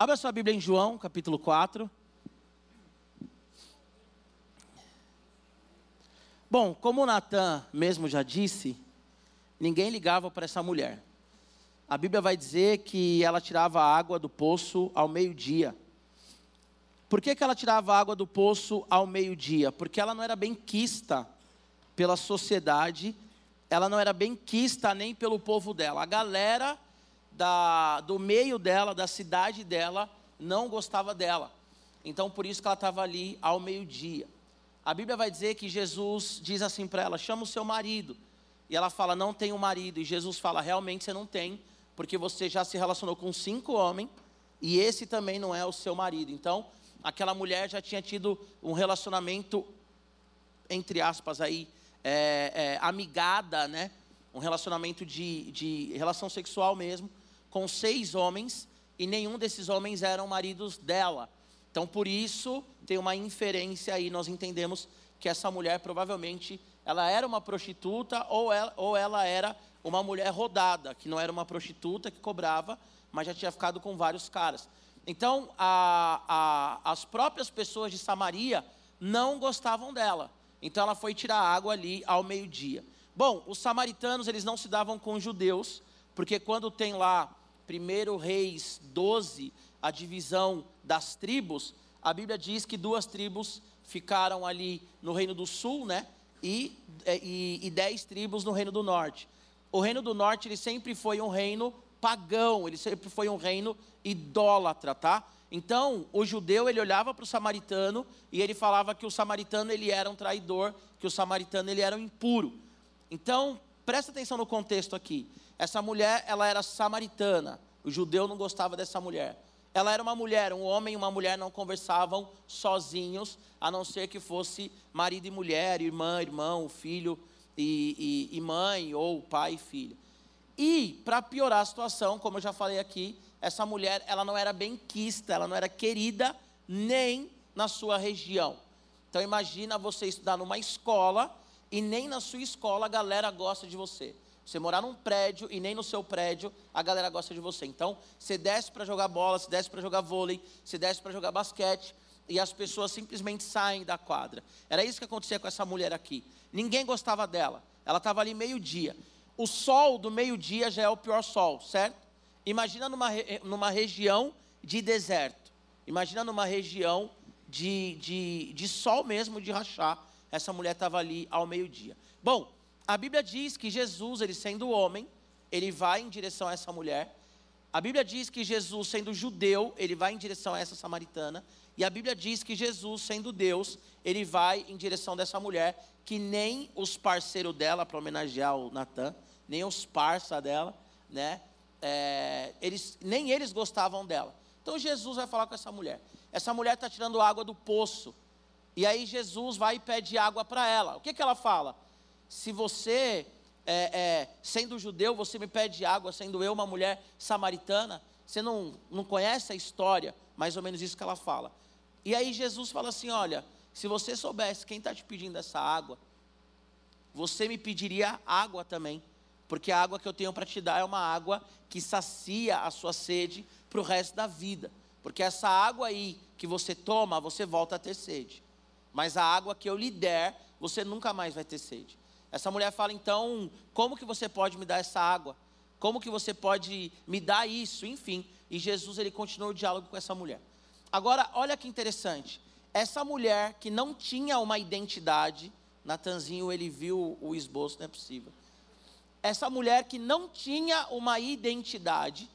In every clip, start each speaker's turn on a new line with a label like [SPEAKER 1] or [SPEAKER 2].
[SPEAKER 1] Abra sua Bíblia em João, capítulo 4. Bom, como Natan mesmo já disse, ninguém ligava para essa mulher. A Bíblia vai dizer que ela tirava água do poço ao meio-dia. Por que, que ela tirava água do poço ao meio-dia? Porque ela não era bem quista pela sociedade, ela não era bem quista nem pelo povo dela. A galera da, do meio dela, da cidade dela, não gostava dela. Então, por isso que ela estava ali ao meio-dia. A Bíblia vai dizer que Jesus diz assim para ela: chama o seu marido. E ela fala: não tenho marido. E Jesus fala: realmente você não tem, porque você já se relacionou com cinco homens e esse também não é o seu marido. Então, aquela mulher já tinha tido um relacionamento, entre aspas, aí, é, é, amigada, né? Um relacionamento de, de relação sexual mesmo com seis homens e nenhum desses homens eram maridos dela. Então, por isso, tem uma inferência aí, nós entendemos que essa mulher provavelmente ela era uma prostituta ou ela, ou ela era uma mulher rodada, que não era uma prostituta que cobrava, mas já tinha ficado com vários caras. Então, a, a, as próprias pessoas de Samaria não gostavam dela. Então, ela foi tirar água ali ao meio-dia. Bom, os samaritanos, eles não se davam com os judeus, porque quando tem lá 1 Reis 12, a divisão das tribos, a Bíblia diz que duas tribos ficaram ali no reino do sul, né? E, é, e, e dez tribos no reino do norte. O reino do norte ele sempre foi um reino pagão, ele sempre foi um reino idólatra, tá? Então, o judeu ele olhava para o samaritano e ele falava que o samaritano ele era um traidor, que o samaritano ele era um impuro. Então, presta atenção no contexto aqui. Essa mulher, ela era samaritana. O judeu não gostava dessa mulher. Ela era uma mulher, um homem e uma mulher não conversavam sozinhos, a não ser que fosse marido e mulher, irmã, irmão, filho e, e, e mãe, ou pai e filho. E, para piorar a situação, como eu já falei aqui, essa mulher, ela não era bem quista, ela não era querida nem na sua região. Então, imagina você estudar numa escola e nem na sua escola a galera gosta de você. Você morar num prédio e nem no seu prédio a galera gosta de você. Então, você desce para jogar bola, você desce para jogar vôlei, você desce para jogar basquete e as pessoas simplesmente saem da quadra. Era isso que acontecia com essa mulher aqui. Ninguém gostava dela. Ela estava ali meio-dia. O sol do meio-dia já é o pior sol, certo? Imagina numa, numa região de deserto. Imagina numa região de, de, de sol mesmo, de rachar. Essa mulher estava ali ao meio-dia. Bom, a Bíblia diz que Jesus, ele sendo homem, ele vai em direção a essa mulher. A Bíblia diz que Jesus, sendo judeu, ele vai em direção a essa samaritana. E a Bíblia diz que Jesus, sendo Deus, ele vai em direção dessa mulher, que nem os parceiros dela, para homenagear o Natan, nem os parça dela, né? É, eles, nem eles gostavam dela. Então Jesus vai falar com essa mulher. Essa mulher está tirando água do poço. E aí Jesus vai e pede água para ela. O que, que ela fala? Se você, é, é, sendo judeu, você me pede água, sendo eu uma mulher samaritana, você não, não conhece a história, mais ou menos isso que ela fala. E aí Jesus fala assim: olha, se você soubesse quem está te pedindo essa água, você me pediria água também, porque a água que eu tenho para te dar é uma água que sacia a sua sede para o resto da vida. Porque essa água aí que você toma, você volta a ter sede. Mas a água que eu lhe der, você nunca mais vai ter sede. Essa mulher fala então: como que você pode me dar essa água? Como que você pode me dar isso? Enfim. E Jesus ele continuou o diálogo com essa mulher. Agora, olha que interessante. Essa mulher que não tinha uma identidade, Natanzinho ele viu o esboço, não é possível. Essa mulher que não tinha uma identidade,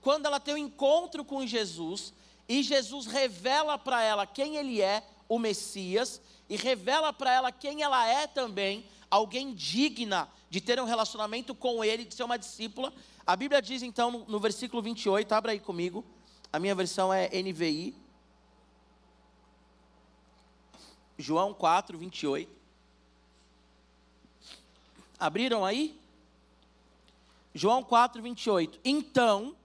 [SPEAKER 1] quando ela tem um encontro com Jesus, e Jesus revela para ela quem ele é, o Messias, e revela para ela quem ela é também, alguém digna de ter um relacionamento com Ele, de ser uma discípula. A Bíblia diz então no, no versículo 28, abra aí comigo, a minha versão é NVI. João 4, 28. Abriram aí? João 4, 28. Então,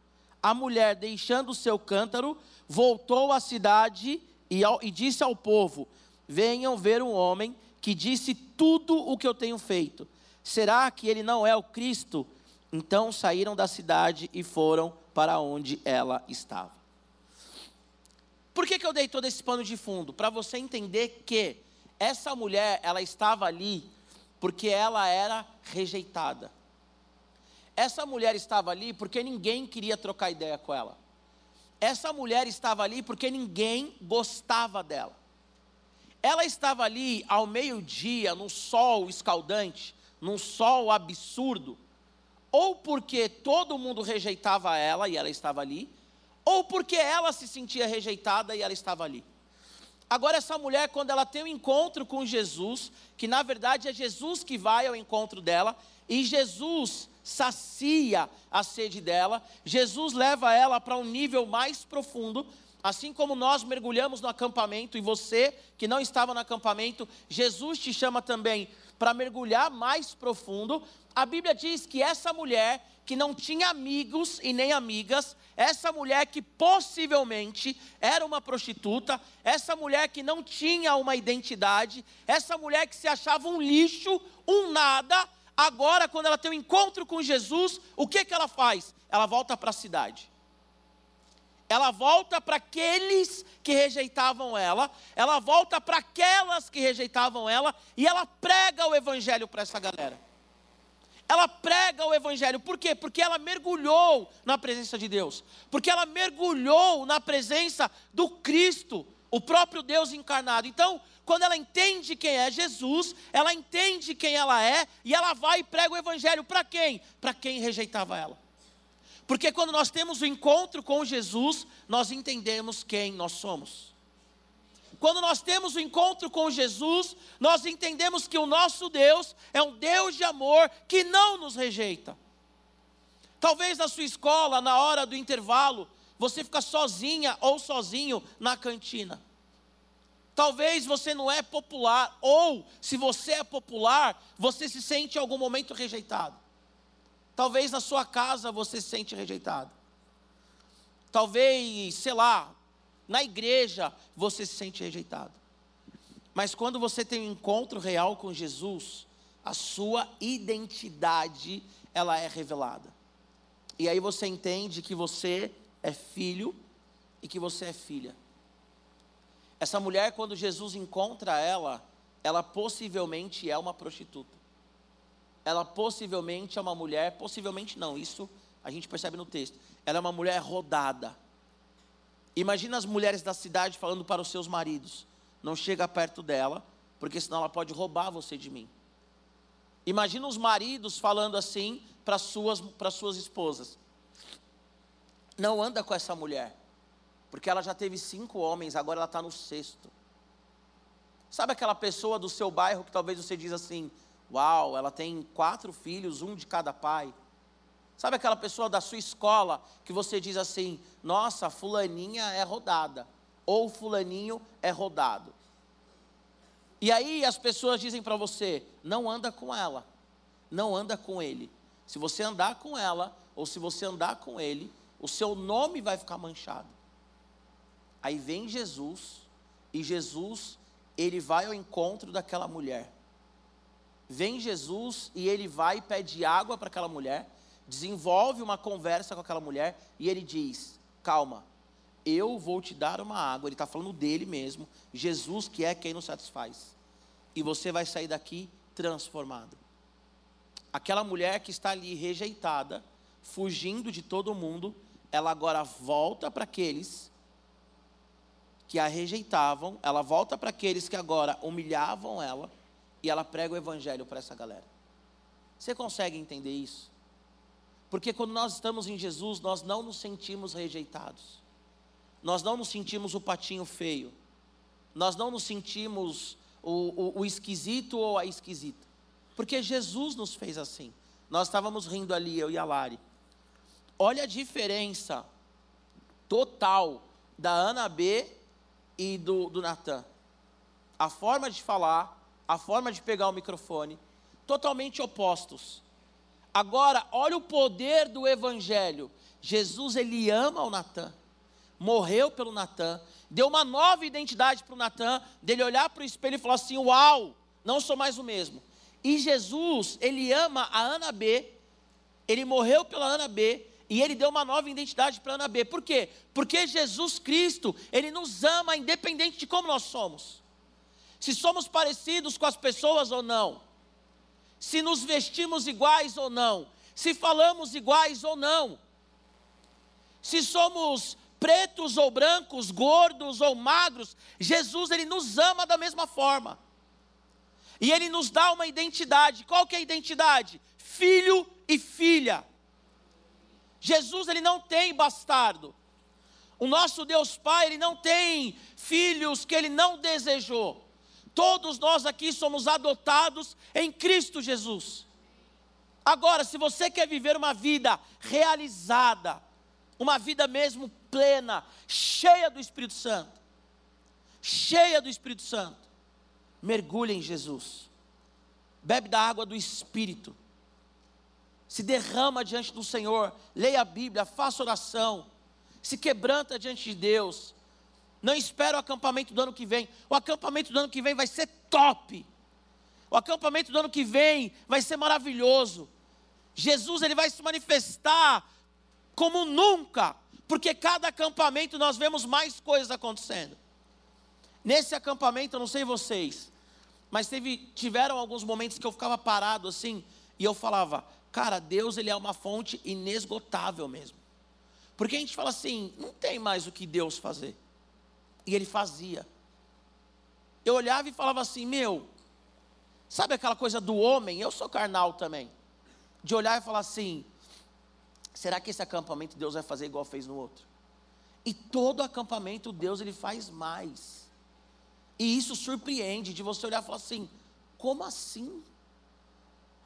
[SPEAKER 1] a mulher, deixando o seu cântaro, voltou à cidade e, ao, e disse ao povo: Venham ver um homem que disse tudo o que eu tenho feito. Será que ele não é o Cristo? Então saíram da cidade e foram para onde ela estava. Por que, que eu dei todo esse pano de fundo? Para você entender que essa mulher, ela estava ali porque ela era rejeitada. Essa mulher estava ali porque ninguém queria trocar ideia com ela. Essa mulher estava ali porque ninguém gostava dela. Ela estava ali ao meio-dia, num sol escaldante, num sol absurdo, ou porque todo mundo rejeitava ela e ela estava ali, ou porque ela se sentia rejeitada e ela estava ali. Agora, essa mulher, quando ela tem um encontro com Jesus, que na verdade é Jesus que vai ao encontro dela, e Jesus sacia a sede dela, Jesus leva ela para um nível mais profundo, assim como nós mergulhamos no acampamento, e você que não estava no acampamento, Jesus te chama também para mergulhar mais profundo. A Bíblia diz que essa mulher que não tinha amigos e nem amigas, essa mulher que possivelmente era uma prostituta, essa mulher que não tinha uma identidade, essa mulher que se achava um lixo, um nada, agora quando ela tem um encontro com Jesus, o que, que ela faz? Ela volta para a cidade. Ela volta para aqueles que rejeitavam ela, ela volta para aquelas que rejeitavam ela, e ela prega o evangelho para essa galera ela prega o Evangelho. Por quê? Porque ela mergulhou na presença de Deus. Porque ela mergulhou na presença do Cristo, o próprio Deus encarnado. Então, quando ela entende quem é Jesus, ela entende quem ela é e ela vai e prega o Evangelho para quem? Para quem rejeitava ela. Porque quando nós temos o encontro com Jesus, nós entendemos quem nós somos. Quando nós temos o encontro com Jesus, nós entendemos que o nosso Deus é um Deus de amor que não nos rejeita. Talvez na sua escola, na hora do intervalo, você fica sozinha ou sozinho na cantina. Talvez você não é popular, ou se você é popular, você se sente em algum momento rejeitado. Talvez na sua casa você se sente rejeitado. Talvez, sei lá, na igreja você se sente rejeitado. Mas quando você tem um encontro real com Jesus, a sua identidade ela é revelada. E aí você entende que você é filho e que você é filha. Essa mulher, quando Jesus encontra ela, ela possivelmente é uma prostituta. Ela possivelmente é uma mulher, possivelmente não, isso a gente percebe no texto. Ela é uma mulher rodada. Imagina as mulheres da cidade falando para os seus maridos: não chega perto dela, porque senão ela pode roubar você de mim. Imagina os maridos falando assim para suas para suas esposas: não anda com essa mulher, porque ela já teve cinco homens, agora ela está no sexto. Sabe aquela pessoa do seu bairro que talvez você diz assim: Uau, ela tem quatro filhos, um de cada pai. Sabe aquela pessoa da sua escola que você diz assim: nossa, fulaninha é rodada, ou fulaninho é rodado. E aí as pessoas dizem para você: não anda com ela, não anda com ele. Se você andar com ela, ou se você andar com ele, o seu nome vai ficar manchado. Aí vem Jesus, e Jesus, ele vai ao encontro daquela mulher. Vem Jesus e ele vai e pede água para aquela mulher desenvolve uma conversa com aquela mulher e ele diz: Calma, eu vou te dar uma água. Ele está falando dele mesmo, Jesus que é quem nos satisfaz. E você vai sair daqui transformado. Aquela mulher que está ali rejeitada, fugindo de todo mundo, ela agora volta para aqueles que a rejeitavam, ela volta para aqueles que agora humilhavam ela, e ela prega o evangelho para essa galera. Você consegue entender isso? Porque quando nós estamos em Jesus, nós não nos sentimos rejeitados. Nós não nos sentimos o patinho feio. Nós não nos sentimos o, o, o esquisito ou a esquisita. Porque Jesus nos fez assim. Nós estávamos rindo ali, eu e a Lari. Olha a diferença total da Ana B e do, do Natan. A forma de falar, a forma de pegar o microfone, totalmente opostos. Agora, olha o poder do evangelho. Jesus ele ama o Natan, morreu pelo Natan, deu uma nova identidade para o Natan, dele olhar para o espelho e falar assim: "Uau, não sou mais o mesmo". E Jesus, ele ama a Ana B, ele morreu pela Ana B, E ele deu uma nova identidade para Ana B. Por quê? Porque Jesus Cristo, ele nos ama independente de como nós somos. Se somos parecidos com as pessoas ou não. Se nos vestimos iguais ou não. Se falamos iguais ou não. Se somos pretos ou brancos, gordos ou magros, Jesus ele nos ama da mesma forma. E ele nos dá uma identidade. Qual que é a identidade? Filho e filha. Jesus ele não tem bastardo. O nosso Deus Pai, ele não tem filhos que ele não desejou. Todos nós aqui somos adotados em Cristo Jesus. Agora, se você quer viver uma vida realizada, uma vida mesmo plena, cheia do Espírito Santo, cheia do Espírito Santo, mergulhe em Jesus, bebe da água do Espírito, se derrama diante do Senhor, leia a Bíblia, faça oração, se quebranta diante de Deus. Não espera o acampamento do ano que vem. O acampamento do ano que vem vai ser top. O acampamento do ano que vem vai ser maravilhoso. Jesus ele vai se manifestar como nunca, porque cada acampamento nós vemos mais coisas acontecendo. Nesse acampamento, eu não sei vocês, mas teve, tiveram alguns momentos que eu ficava parado assim, e eu falava, Cara, Deus ele é uma fonte inesgotável mesmo. Porque a gente fala assim, não tem mais o que Deus fazer. E ele fazia. Eu olhava e falava assim, meu, sabe aquela coisa do homem? Eu sou carnal também. De olhar e falar assim, será que esse acampamento Deus vai fazer igual fez no outro? E todo acampamento Deus ele faz mais. E isso surpreende de você olhar e falar assim, como assim?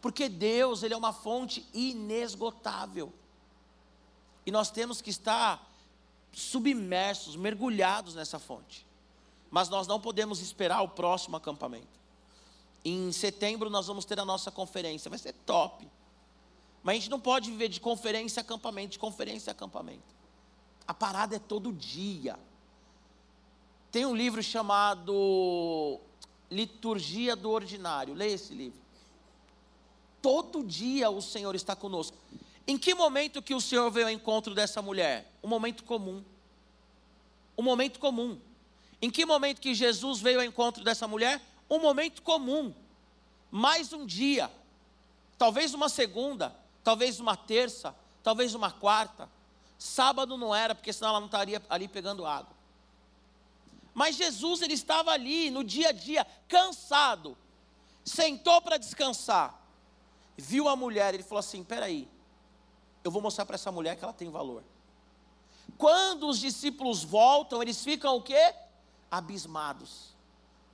[SPEAKER 1] Porque Deus, ele é uma fonte inesgotável. E nós temos que estar submersos, mergulhados nessa fonte. Mas nós não podemos esperar o próximo acampamento. Em setembro nós vamos ter a nossa conferência, vai ser top. Mas a gente não pode viver de conferência a acampamento, de conferência a acampamento. A parada é todo dia. Tem um livro chamado Liturgia do Ordinário. Leia esse livro. Todo dia o Senhor está conosco. Em que momento que o Senhor veio ao encontro dessa mulher? Um momento comum. Um momento comum. Em que momento que Jesus veio ao encontro dessa mulher? Um momento comum. Mais um dia. Talvez uma segunda, talvez uma terça, talvez uma quarta. Sábado não era, porque senão ela não estaria ali pegando água. Mas Jesus ele estava ali no dia a dia, cansado. Sentou para descansar viu a mulher, ele falou assim: peraí, eu vou mostrar para essa mulher que ela tem valor. Quando os discípulos voltam, eles ficam o quê? Abismados.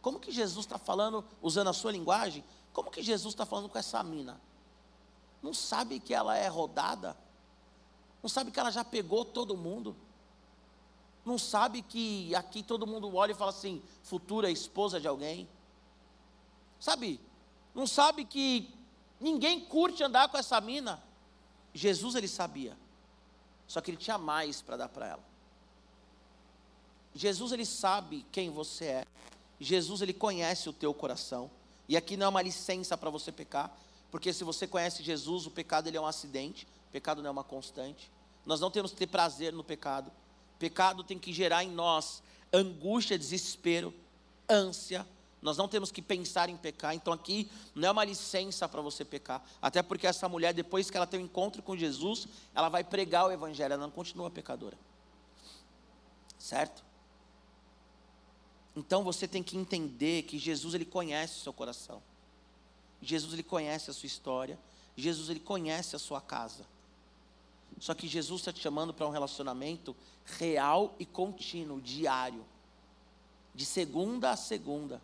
[SPEAKER 1] Como que Jesus está falando, usando a sua linguagem, como que Jesus está falando com essa mina? Não sabe que ela é rodada? Não sabe que ela já pegou todo mundo? Não sabe que aqui todo mundo olha e fala assim, futura esposa de alguém? Sabe? Não sabe que Ninguém curte andar com essa mina. Jesus ele sabia. Só que ele tinha mais para dar para ela. Jesus ele sabe quem você é. Jesus ele conhece o teu coração. E aqui não é uma licença para você pecar, porque se você conhece Jesus, o pecado ele é um acidente, o pecado não é uma constante. Nós não temos que ter prazer no pecado. Pecado tem que gerar em nós angústia, desespero, ânsia, nós não temos que pensar em pecar. Então aqui não é uma licença para você pecar. Até porque essa mulher, depois que ela tem um encontro com Jesus, ela vai pregar o evangelho, ela não continua pecadora. Certo? Então você tem que entender que Jesus ele conhece o seu coração. Jesus ele conhece a sua história. Jesus ele conhece a sua casa. Só que Jesus está te chamando para um relacionamento real e contínuo, diário, de segunda a segunda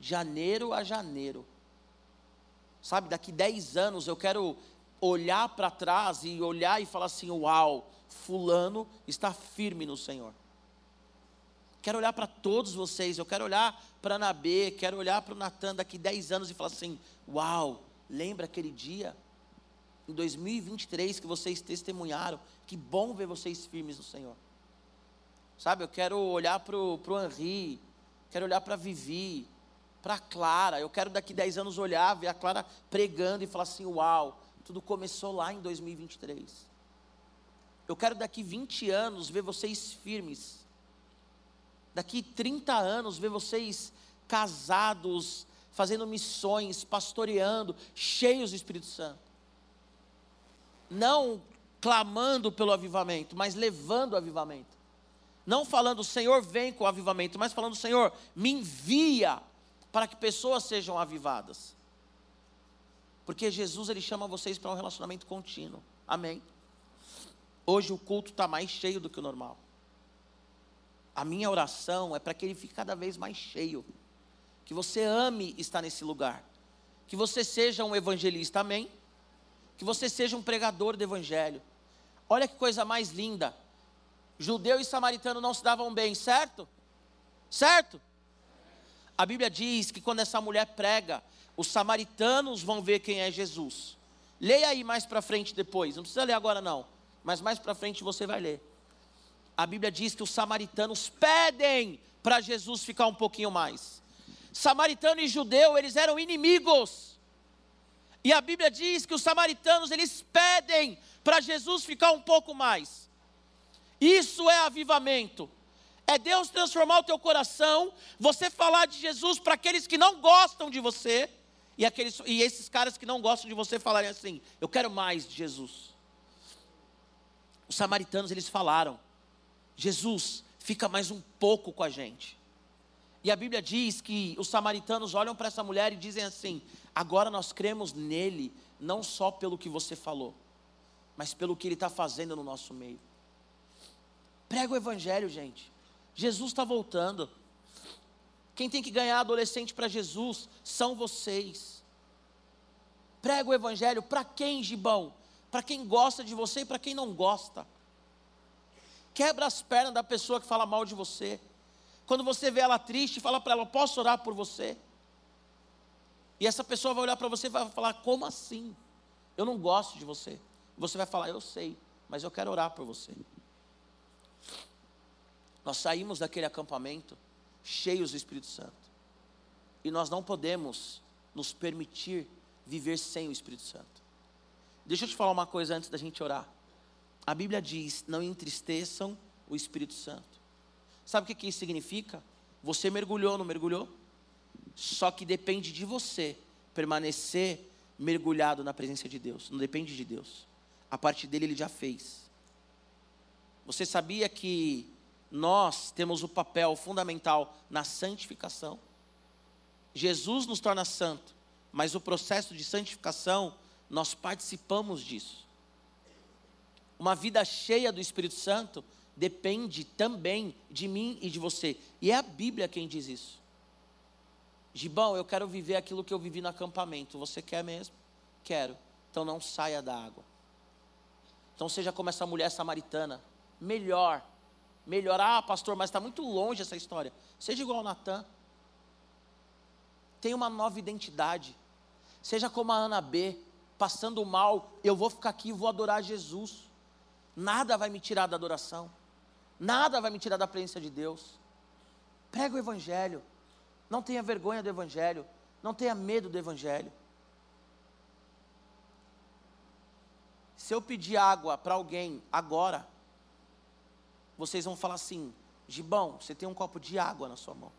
[SPEAKER 1] janeiro a janeiro. Sabe, daqui 10 anos eu quero olhar para trás e olhar e falar assim: Uau, Fulano está firme no Senhor. Quero olhar para todos vocês, eu quero olhar para Nabê, quero olhar para o Natan daqui 10 anos e falar assim: Uau, lembra aquele dia, em 2023, que vocês testemunharam? Que bom ver vocês firmes no Senhor. Sabe, eu quero olhar para o Henri, quero olhar para Vivi, para Clara. Eu quero daqui 10 anos olhar, ver a Clara pregando e falar assim: Uau, tudo começou lá em 2023. Eu quero daqui 20 anos ver vocês firmes. Daqui 30 anos ver vocês casados, fazendo missões, pastoreando, cheios do Espírito Santo. Não clamando pelo avivamento, mas levando o avivamento. Não falando, Senhor, vem com o avivamento, mas falando, Senhor, me envia para que pessoas sejam avivadas. Porque Jesus ele chama vocês para um relacionamento contínuo. Amém. Hoje o culto está mais cheio do que o normal. A minha oração é para que ele fique cada vez mais cheio. Que você ame estar nesse lugar. Que você seja um evangelista, amém? Que você seja um pregador do evangelho. Olha que coisa mais linda. Judeu e samaritano não se davam bem, certo? Certo? A Bíblia diz que quando essa mulher prega, os samaritanos vão ver quem é Jesus. Leia aí mais para frente depois, não precisa ler agora não, mas mais para frente você vai ler. A Bíblia diz que os samaritanos pedem para Jesus ficar um pouquinho mais. Samaritano e judeu, eles eram inimigos. E a Bíblia diz que os samaritanos, eles pedem para Jesus ficar um pouco mais. Isso é avivamento. É Deus transformar o teu coração, você falar de Jesus para aqueles que não gostam de você, e, aqueles, e esses caras que não gostam de você falarem assim: Eu quero mais de Jesus. Os samaritanos eles falaram: Jesus, fica mais um pouco com a gente. E a Bíblia diz que os samaritanos olham para essa mulher e dizem assim: Agora nós cremos nele, não só pelo que você falou, mas pelo que ele está fazendo no nosso meio. Prega o Evangelho, gente. Jesus está voltando. Quem tem que ganhar adolescente para Jesus são vocês. Prega o evangelho para quem, Gibão? Para quem gosta de você e para quem não gosta. Quebra as pernas da pessoa que fala mal de você. Quando você vê ela triste, fala para ela: Posso orar por você? E essa pessoa vai olhar para você e vai falar: Como assim? Eu não gosto de você. Você vai falar: Eu sei, mas eu quero orar por você. Nós saímos daquele acampamento cheios do Espírito Santo. E nós não podemos nos permitir viver sem o Espírito Santo. Deixa eu te falar uma coisa antes da gente orar. A Bíblia diz: não entristeçam o Espírito Santo. Sabe o que, isso significa? Você mergulhou, não mergulhou? Só que depende de você permanecer mergulhado na presença de Deus. Não depende de Deus. A parte dele ele já fez. Você sabia que nós temos o papel fundamental na santificação. Jesus nos torna santo, mas o processo de santificação, nós participamos disso. Uma vida cheia do Espírito Santo depende também de mim e de você. E é a Bíblia quem diz isso. Gibão, eu quero viver aquilo que eu vivi no acampamento. Você quer mesmo? Quero. Então não saia da água. Então seja como essa mulher samaritana. Melhor melhorar, pastor, mas está muito longe essa história. Seja igual Natan. Tenha uma nova identidade. Seja como a Ana B, passando mal, eu vou ficar aqui e vou adorar Jesus. Nada vai me tirar da adoração. Nada vai me tirar da presença de Deus. Prega o Evangelho. Não tenha vergonha do Evangelho. Não tenha medo do Evangelho. Se eu pedir água para alguém agora, vocês vão falar assim: Gibão, você tem um copo de água na sua mão.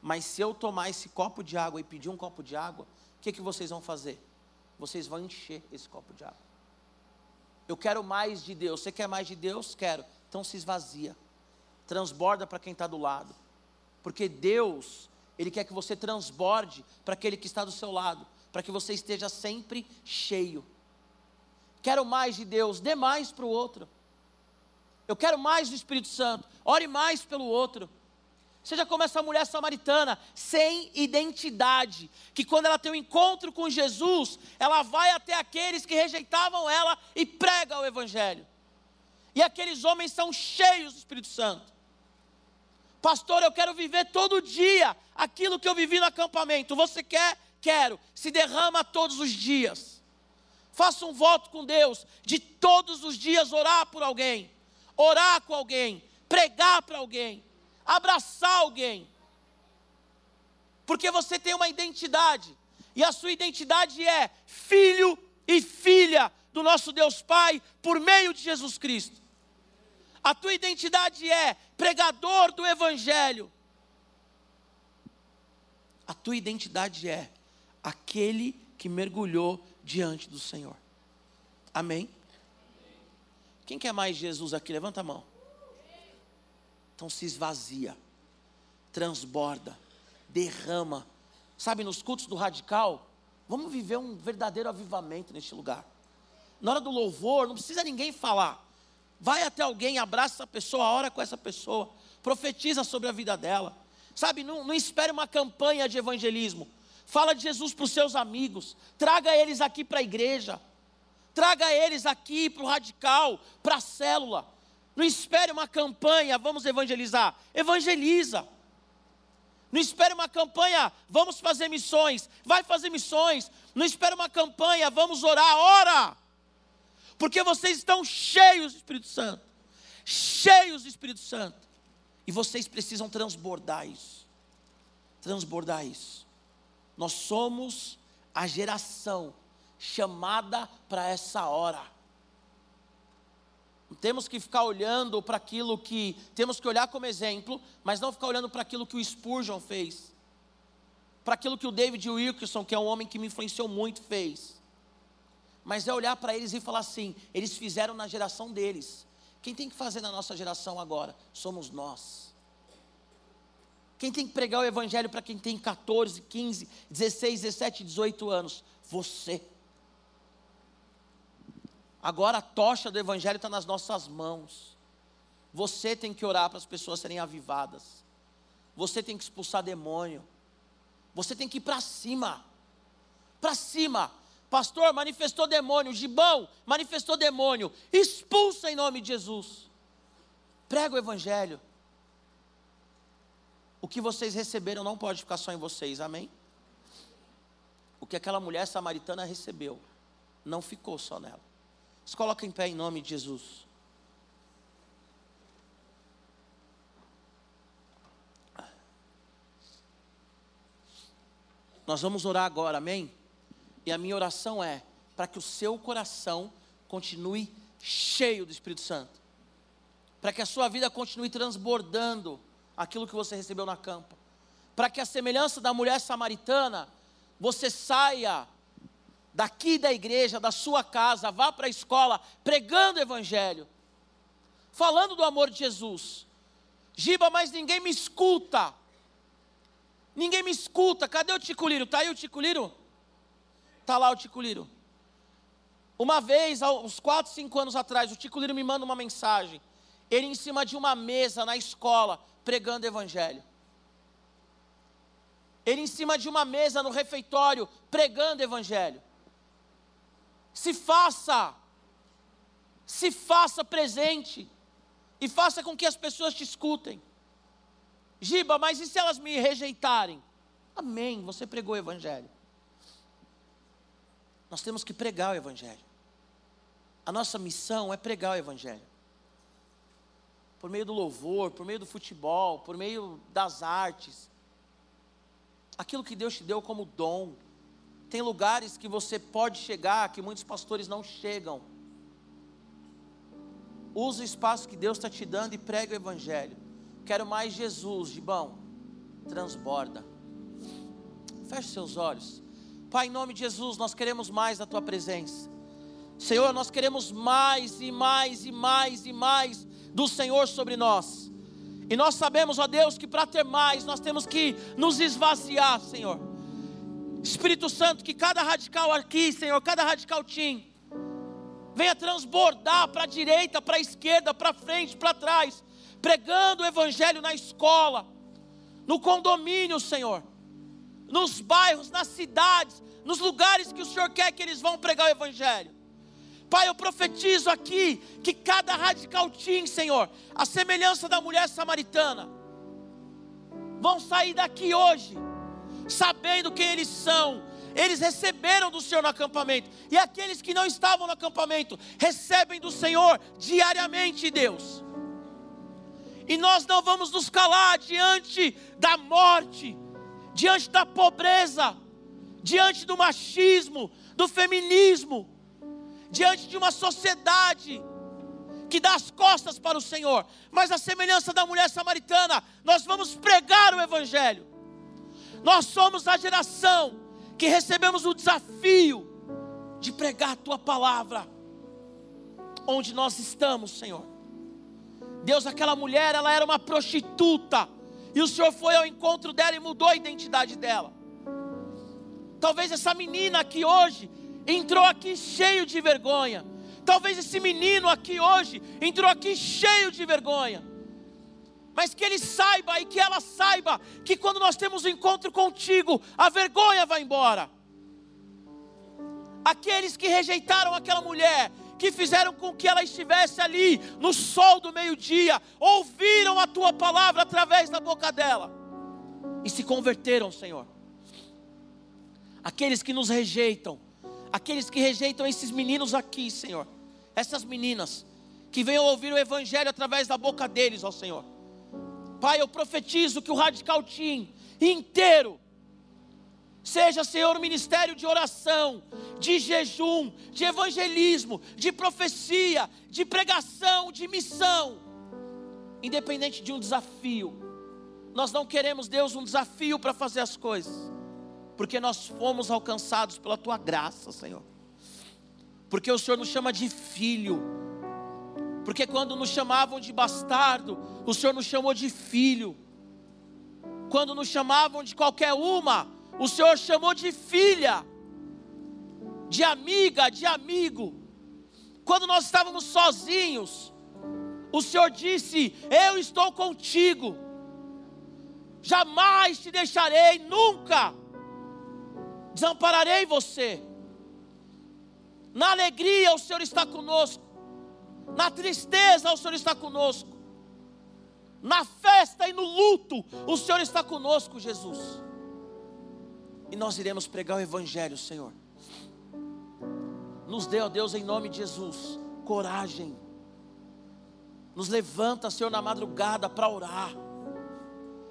[SPEAKER 1] Mas se eu tomar esse copo de água e pedir um copo de água, o que, que vocês vão fazer? Vocês vão encher esse copo de água. Eu quero mais de Deus. Você quer mais de Deus? Quero. Então se esvazia. Transborda para quem está do lado. Porque Deus, Ele quer que você transborde para aquele que está do seu lado. Para que você esteja sempre cheio. Quero mais de Deus, dê mais para o outro. Eu quero mais do Espírito Santo. Ore mais pelo outro. Seja como essa mulher samaritana, sem identidade, que quando ela tem um encontro com Jesus, ela vai até aqueles que rejeitavam ela e prega o Evangelho. E aqueles homens são cheios do Espírito Santo. Pastor, eu quero viver todo dia aquilo que eu vivi no acampamento. Você quer? Quero. Se derrama todos os dias. Faça um voto com Deus de todos os dias orar por alguém orar com alguém, pregar para alguém, abraçar alguém. Porque você tem uma identidade, e a sua identidade é filho e filha do nosso Deus Pai por meio de Jesus Cristo. A tua identidade é pregador do Evangelho. A tua identidade é aquele que mergulhou diante do Senhor. Amém? Quem quer mais Jesus aqui? Levanta a mão. Então se esvazia, transborda, derrama. Sabe, nos cultos do radical, vamos viver um verdadeiro avivamento neste lugar. Na hora do louvor, não precisa ninguém falar. Vai até alguém, abraça essa pessoa, ora com essa pessoa, profetiza sobre a vida dela. Sabe, não, não espere uma campanha de evangelismo. Fala de Jesus para os seus amigos, traga eles aqui para a igreja, traga eles aqui para o radical, para a célula. Não espere uma campanha, vamos evangelizar. Evangeliza. Não espere uma campanha, vamos fazer missões. Vai fazer missões. Não espere uma campanha, vamos orar. Ora! Porque vocês estão cheios do Espírito Santo. Cheios do Espírito Santo. E vocês precisam transbordar isso. Transbordar isso. Nós somos a geração chamada para essa hora. Temos que ficar olhando para aquilo que. Temos que olhar como exemplo, mas não ficar olhando para aquilo que o Spurgeon fez. Para aquilo que o David Wilkerson, que é um homem que me influenciou muito, fez. Mas é olhar para eles e falar assim: eles fizeram na geração deles. Quem tem que fazer na nossa geração agora? Somos nós. Quem tem que pregar o Evangelho para quem tem 14, 15, 16, 17, 18 anos? Você. Agora a tocha do Evangelho está nas nossas mãos. Você tem que orar para as pessoas serem avivadas. Você tem que expulsar demônio. Você tem que ir para cima. Para cima. Pastor, manifestou demônio. Gibão, manifestou demônio. Expulsa em nome de Jesus. Prega o Evangelho. O que vocês receberam não pode ficar só em vocês, amém? O que aquela mulher samaritana recebeu, não ficou só nela. Se coloca em pé em nome de Jesus. Nós vamos orar agora, amém? E a minha oração é para que o seu coração continue cheio do Espírito Santo. Para que a sua vida continue transbordando aquilo que você recebeu na campa. Para que a semelhança da mulher samaritana, você saia daqui da igreja, da sua casa, vá para a escola pregando o evangelho, falando do amor de Jesus. Giba, mas ninguém me escuta. Ninguém me escuta. Cadê o Ticuliro? Está aí o Ticuliro? Está lá o Ticuliro. Uma vez, uns 4, 5 anos atrás, o Ticuliro me manda uma mensagem. Ele em cima de uma mesa na escola, pregando o evangelho. Ele em cima de uma mesa no refeitório, pregando evangelho se faça, se faça presente e faça com que as pessoas te escutem. Giba, mas e se elas me rejeitarem? Amém, você pregou o Evangelho. Nós temos que pregar o Evangelho. A nossa missão é pregar o Evangelho. Por meio do louvor, por meio do futebol, por meio das artes. Aquilo que Deus te deu como dom. Tem lugares que você pode chegar que muitos pastores não chegam. Usa o espaço que Deus está te dando e prega o Evangelho. Quero mais Jesus, Gibão. Transborda. Feche seus olhos. Pai, em nome de Jesus, nós queremos mais da Tua presença. Senhor, nós queremos mais e mais e mais e mais do Senhor sobre nós. E nós sabemos, ó Deus, que para ter mais nós temos que nos esvaziar, Senhor. Espírito Santo, que cada radical aqui, Senhor, cada radical team, venha transbordar para a direita, para a esquerda, para frente, para trás, pregando o Evangelho na escola, no condomínio, Senhor, nos bairros, nas cidades, nos lugares que o Senhor quer que eles vão pregar o Evangelho. Pai, eu profetizo aqui que cada radical team, Senhor, a semelhança da mulher samaritana, vão sair daqui hoje sabendo quem eles são. Eles receberam do Senhor no acampamento. E aqueles que não estavam no acampamento recebem do Senhor diariamente, Deus. E nós não vamos nos calar diante da morte, diante da pobreza, diante do machismo, do feminismo, diante de uma sociedade que dá as costas para o Senhor, mas a semelhança da mulher samaritana, nós vamos pregar o Evangelho. Nós somos a geração que recebemos o desafio de pregar a tua palavra, onde nós estamos, Senhor. Deus, aquela mulher, ela era uma prostituta, e o Senhor foi ao encontro dela e mudou a identidade dela. Talvez essa menina aqui hoje entrou aqui cheio de vergonha. Talvez esse menino aqui hoje entrou aqui cheio de vergonha. Mas que ele saiba e que ela saiba que quando nós temos um encontro contigo, a vergonha vai embora. Aqueles que rejeitaram aquela mulher, que fizeram com que ela estivesse ali no sol do meio-dia, ouviram a tua palavra através da boca dela e se converteram, Senhor. Aqueles que nos rejeitam, aqueles que rejeitam esses meninos aqui, Senhor, essas meninas que venham ouvir o Evangelho através da boca deles, ó Senhor. Pai, eu profetizo que o Radical Team inteiro Seja, Senhor, ministério de oração, de jejum, de evangelismo, de profecia, de pregação, de missão, independente de um desafio. Nós não queremos, Deus, um desafio para fazer as coisas, porque nós fomos alcançados pela tua graça, Senhor. Porque o Senhor nos chama de filho. Porque quando nos chamavam de bastardo, o Senhor nos chamou de filho. Quando nos chamavam de qualquer uma, o Senhor chamou de filha, de amiga, de amigo. Quando nós estávamos sozinhos, o Senhor disse: Eu estou contigo, jamais te deixarei, nunca desampararei você. Na alegria, o Senhor está conosco, na tristeza, o Senhor está conosco, na festa e no luto, o Senhor está conosco, Jesus e nós iremos pregar o Evangelho, Senhor. Nos dê, ó Deus, em nome de Jesus, coragem. Nos levanta, Senhor, na madrugada para orar.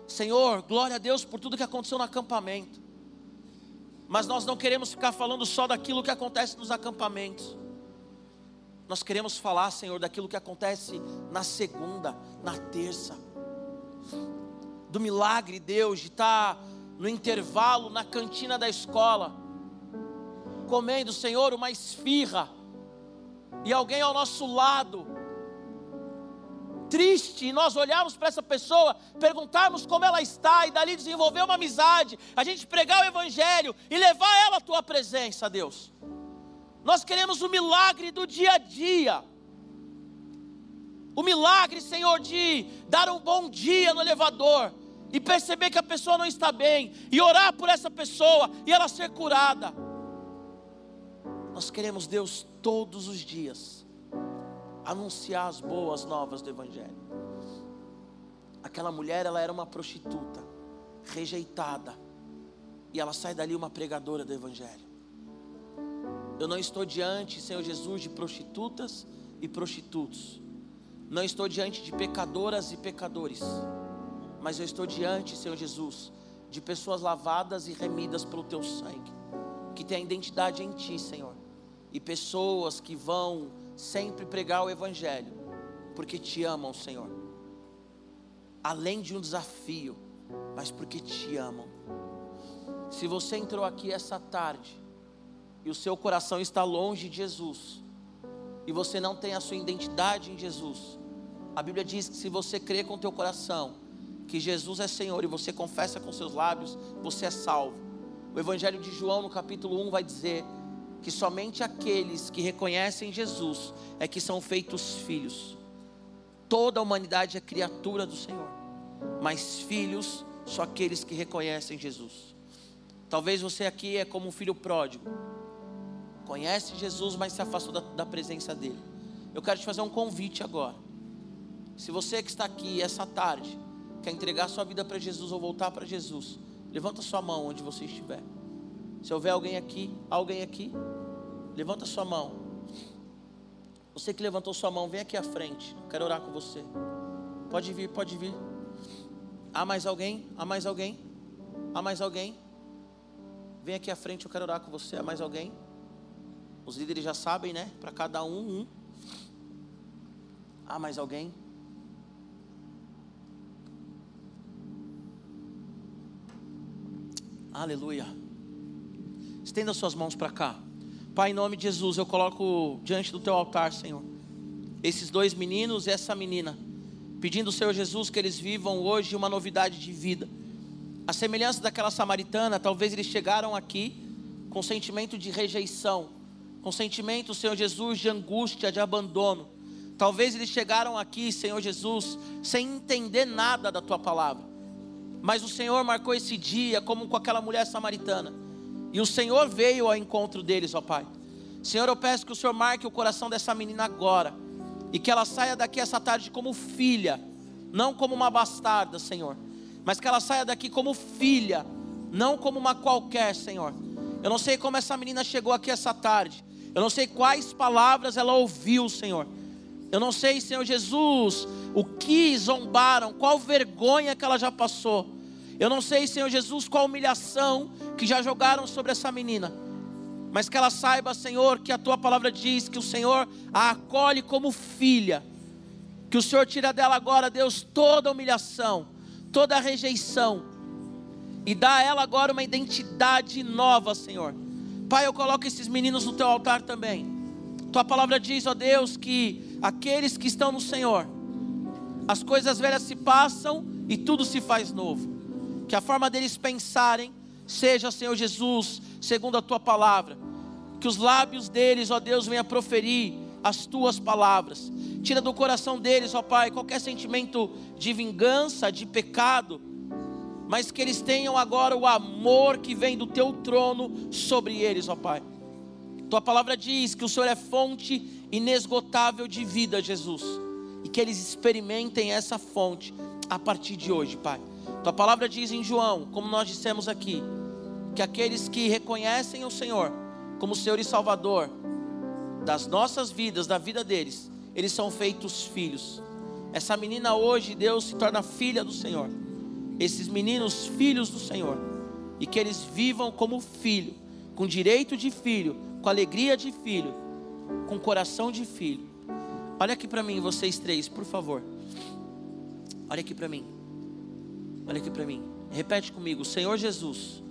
[SPEAKER 1] Senhor, glória a Deus por tudo que aconteceu no acampamento. Mas nós não queremos ficar falando só daquilo que acontece nos acampamentos. Nós queremos falar, Senhor, daquilo que acontece na segunda, na terça. Do milagre, Deus, de estar no intervalo, na cantina da escola, comendo, Senhor, uma esfirra, e alguém ao nosso lado, triste, e nós olharmos para essa pessoa, perguntarmos como ela está, e dali desenvolver uma amizade, a gente pregar o Evangelho e levar ela à tua presença, Deus. Nós queremos o milagre do dia a dia. O milagre, Senhor, de dar um bom dia no elevador, e perceber que a pessoa não está bem, e orar por essa pessoa e ela ser curada. Nós queremos, Deus, todos os dias, anunciar as boas novas do Evangelho. Aquela mulher, ela era uma prostituta, rejeitada, e ela sai dali uma pregadora do Evangelho. Eu não estou diante, Senhor Jesus, de prostitutas e prostitutos, não estou diante de pecadoras e pecadores. Mas eu estou diante, Senhor Jesus, de pessoas lavadas e remidas pelo teu sangue, que tem a identidade em ti, Senhor, e pessoas que vão sempre pregar o Evangelho, porque te amam, Senhor, além de um desafio, mas porque te amam. Se você entrou aqui essa tarde e o seu coração está longe de Jesus, e você não tem a sua identidade em Jesus, a Bíblia diz que se você crê com o teu coração que Jesus é Senhor e você confessa com seus lábios, você é salvo. O Evangelho de João, no capítulo 1, vai dizer que somente aqueles que reconhecem Jesus é que são feitos filhos. Toda a humanidade é criatura do Senhor, mas filhos só aqueles que reconhecem Jesus. Talvez você aqui é como um filho pródigo, conhece Jesus, mas se afastou da, da presença dele. Eu quero te fazer um convite agora. Se você que está aqui essa tarde, quer entregar sua vida para Jesus ou voltar para Jesus, levanta sua mão onde você estiver. Se houver alguém aqui, alguém aqui, levanta sua mão. Você que levantou sua mão, vem aqui à frente. Quero orar com você. Pode vir, pode vir. Há mais alguém? Há mais alguém? Há mais alguém? Vem aqui à frente, eu quero orar com você. Há mais alguém? Os líderes já sabem, né? Para cada um, um. Ah, mais alguém? Aleluia. Estenda suas mãos para cá. Pai, em nome de Jesus, eu coloco diante do teu altar, Senhor, esses dois meninos e essa menina, pedindo, Senhor Jesus, que eles vivam hoje uma novidade de vida. A semelhança daquela samaritana, talvez eles chegaram aqui com sentimento de rejeição, com sentimento, Senhor Jesus, de angústia, de abandono. Talvez eles chegaram aqui, Senhor Jesus, sem entender nada da tua palavra. Mas o Senhor marcou esse dia como com aquela mulher samaritana e o Senhor veio ao encontro deles, ó Pai. Senhor, eu peço que o Senhor marque o coração dessa menina agora. E que ela saia daqui essa tarde como filha, não como uma bastarda, Senhor. Mas que ela saia daqui como filha, não como uma qualquer, Senhor. Eu não sei como essa menina chegou aqui essa tarde. Eu não sei quais palavras ela ouviu, Senhor. Eu não sei, Senhor Jesus, o que zombaram, qual vergonha que ela já passou. Eu não sei, Senhor Jesus, qual humilhação que já jogaram sobre essa menina. Mas que ela saiba, Senhor, que a tua palavra diz que o Senhor a acolhe como filha. Que o Senhor tira dela agora, Deus, toda humilhação, toda rejeição. E dá a ela agora uma identidade nova, Senhor. Pai, eu coloco esses meninos no teu altar também. Tua palavra diz, ó Deus, que aqueles que estão no Senhor, as coisas velhas se passam e tudo se faz novo. Que a forma deles pensarem seja, Senhor Jesus, segundo a tua palavra, que os lábios deles, ó Deus, venha proferir as tuas palavras, tira do coração deles, ó Pai, qualquer sentimento de vingança, de pecado, mas que eles tenham agora o amor que vem do teu trono sobre eles, ó Pai. Tua palavra diz que o Senhor é fonte inesgotável de vida, Jesus, e que eles experimentem essa fonte a partir de hoje, Pai. Tua palavra diz em João, como nós dissemos aqui, que aqueles que reconhecem o Senhor como Senhor e Salvador das nossas vidas, da vida deles, eles são feitos filhos. Essa menina hoje, Deus se torna filha do Senhor. Esses meninos, filhos do Senhor. E que eles vivam como filho, com direito de filho, com alegria de filho, com coração de filho. Olha aqui para mim, vocês três, por favor. Olha aqui para mim. Olha aqui para mim. Repete comigo, Senhor Jesus.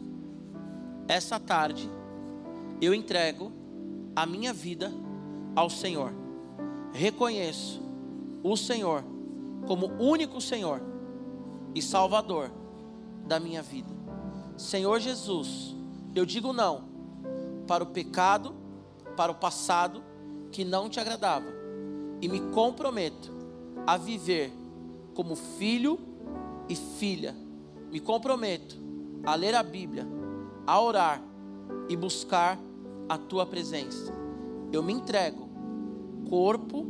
[SPEAKER 1] Essa tarde eu entrego a minha vida ao Senhor. Reconheço o Senhor como único Senhor e Salvador da minha vida. Senhor Jesus, eu digo não para o pecado, para o passado que não te agradava e me comprometo a viver como filho e filha, me comprometo a ler a Bíblia, a orar e buscar a tua presença. Eu me entrego, corpo,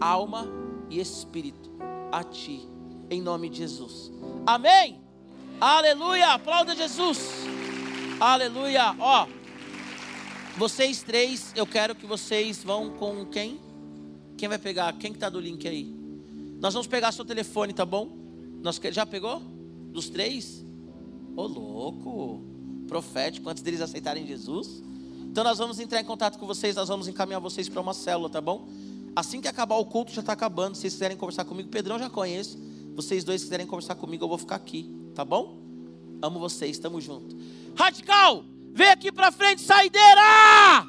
[SPEAKER 1] alma e espírito, a ti, em nome de Jesus. Amém? Aleluia! Aplauda Jesus! Aleluia! Ó, vocês três, eu quero que vocês vão com quem? Quem vai pegar? Quem que tá do link aí? Nós vamos pegar seu telefone, tá bom? Nós, já pegou? Dos três? Ô louco! Profético, antes deles aceitarem Jesus. Então nós vamos entrar em contato com vocês, nós vamos encaminhar vocês para uma célula, tá bom? Assim que acabar o culto, já está acabando. Se vocês quiserem conversar comigo, Pedrão já conheço. Vocês dois quiserem conversar comigo, eu vou ficar aqui, tá bom? Amo vocês, estamos juntos. Radical, vem aqui para frente, saideira!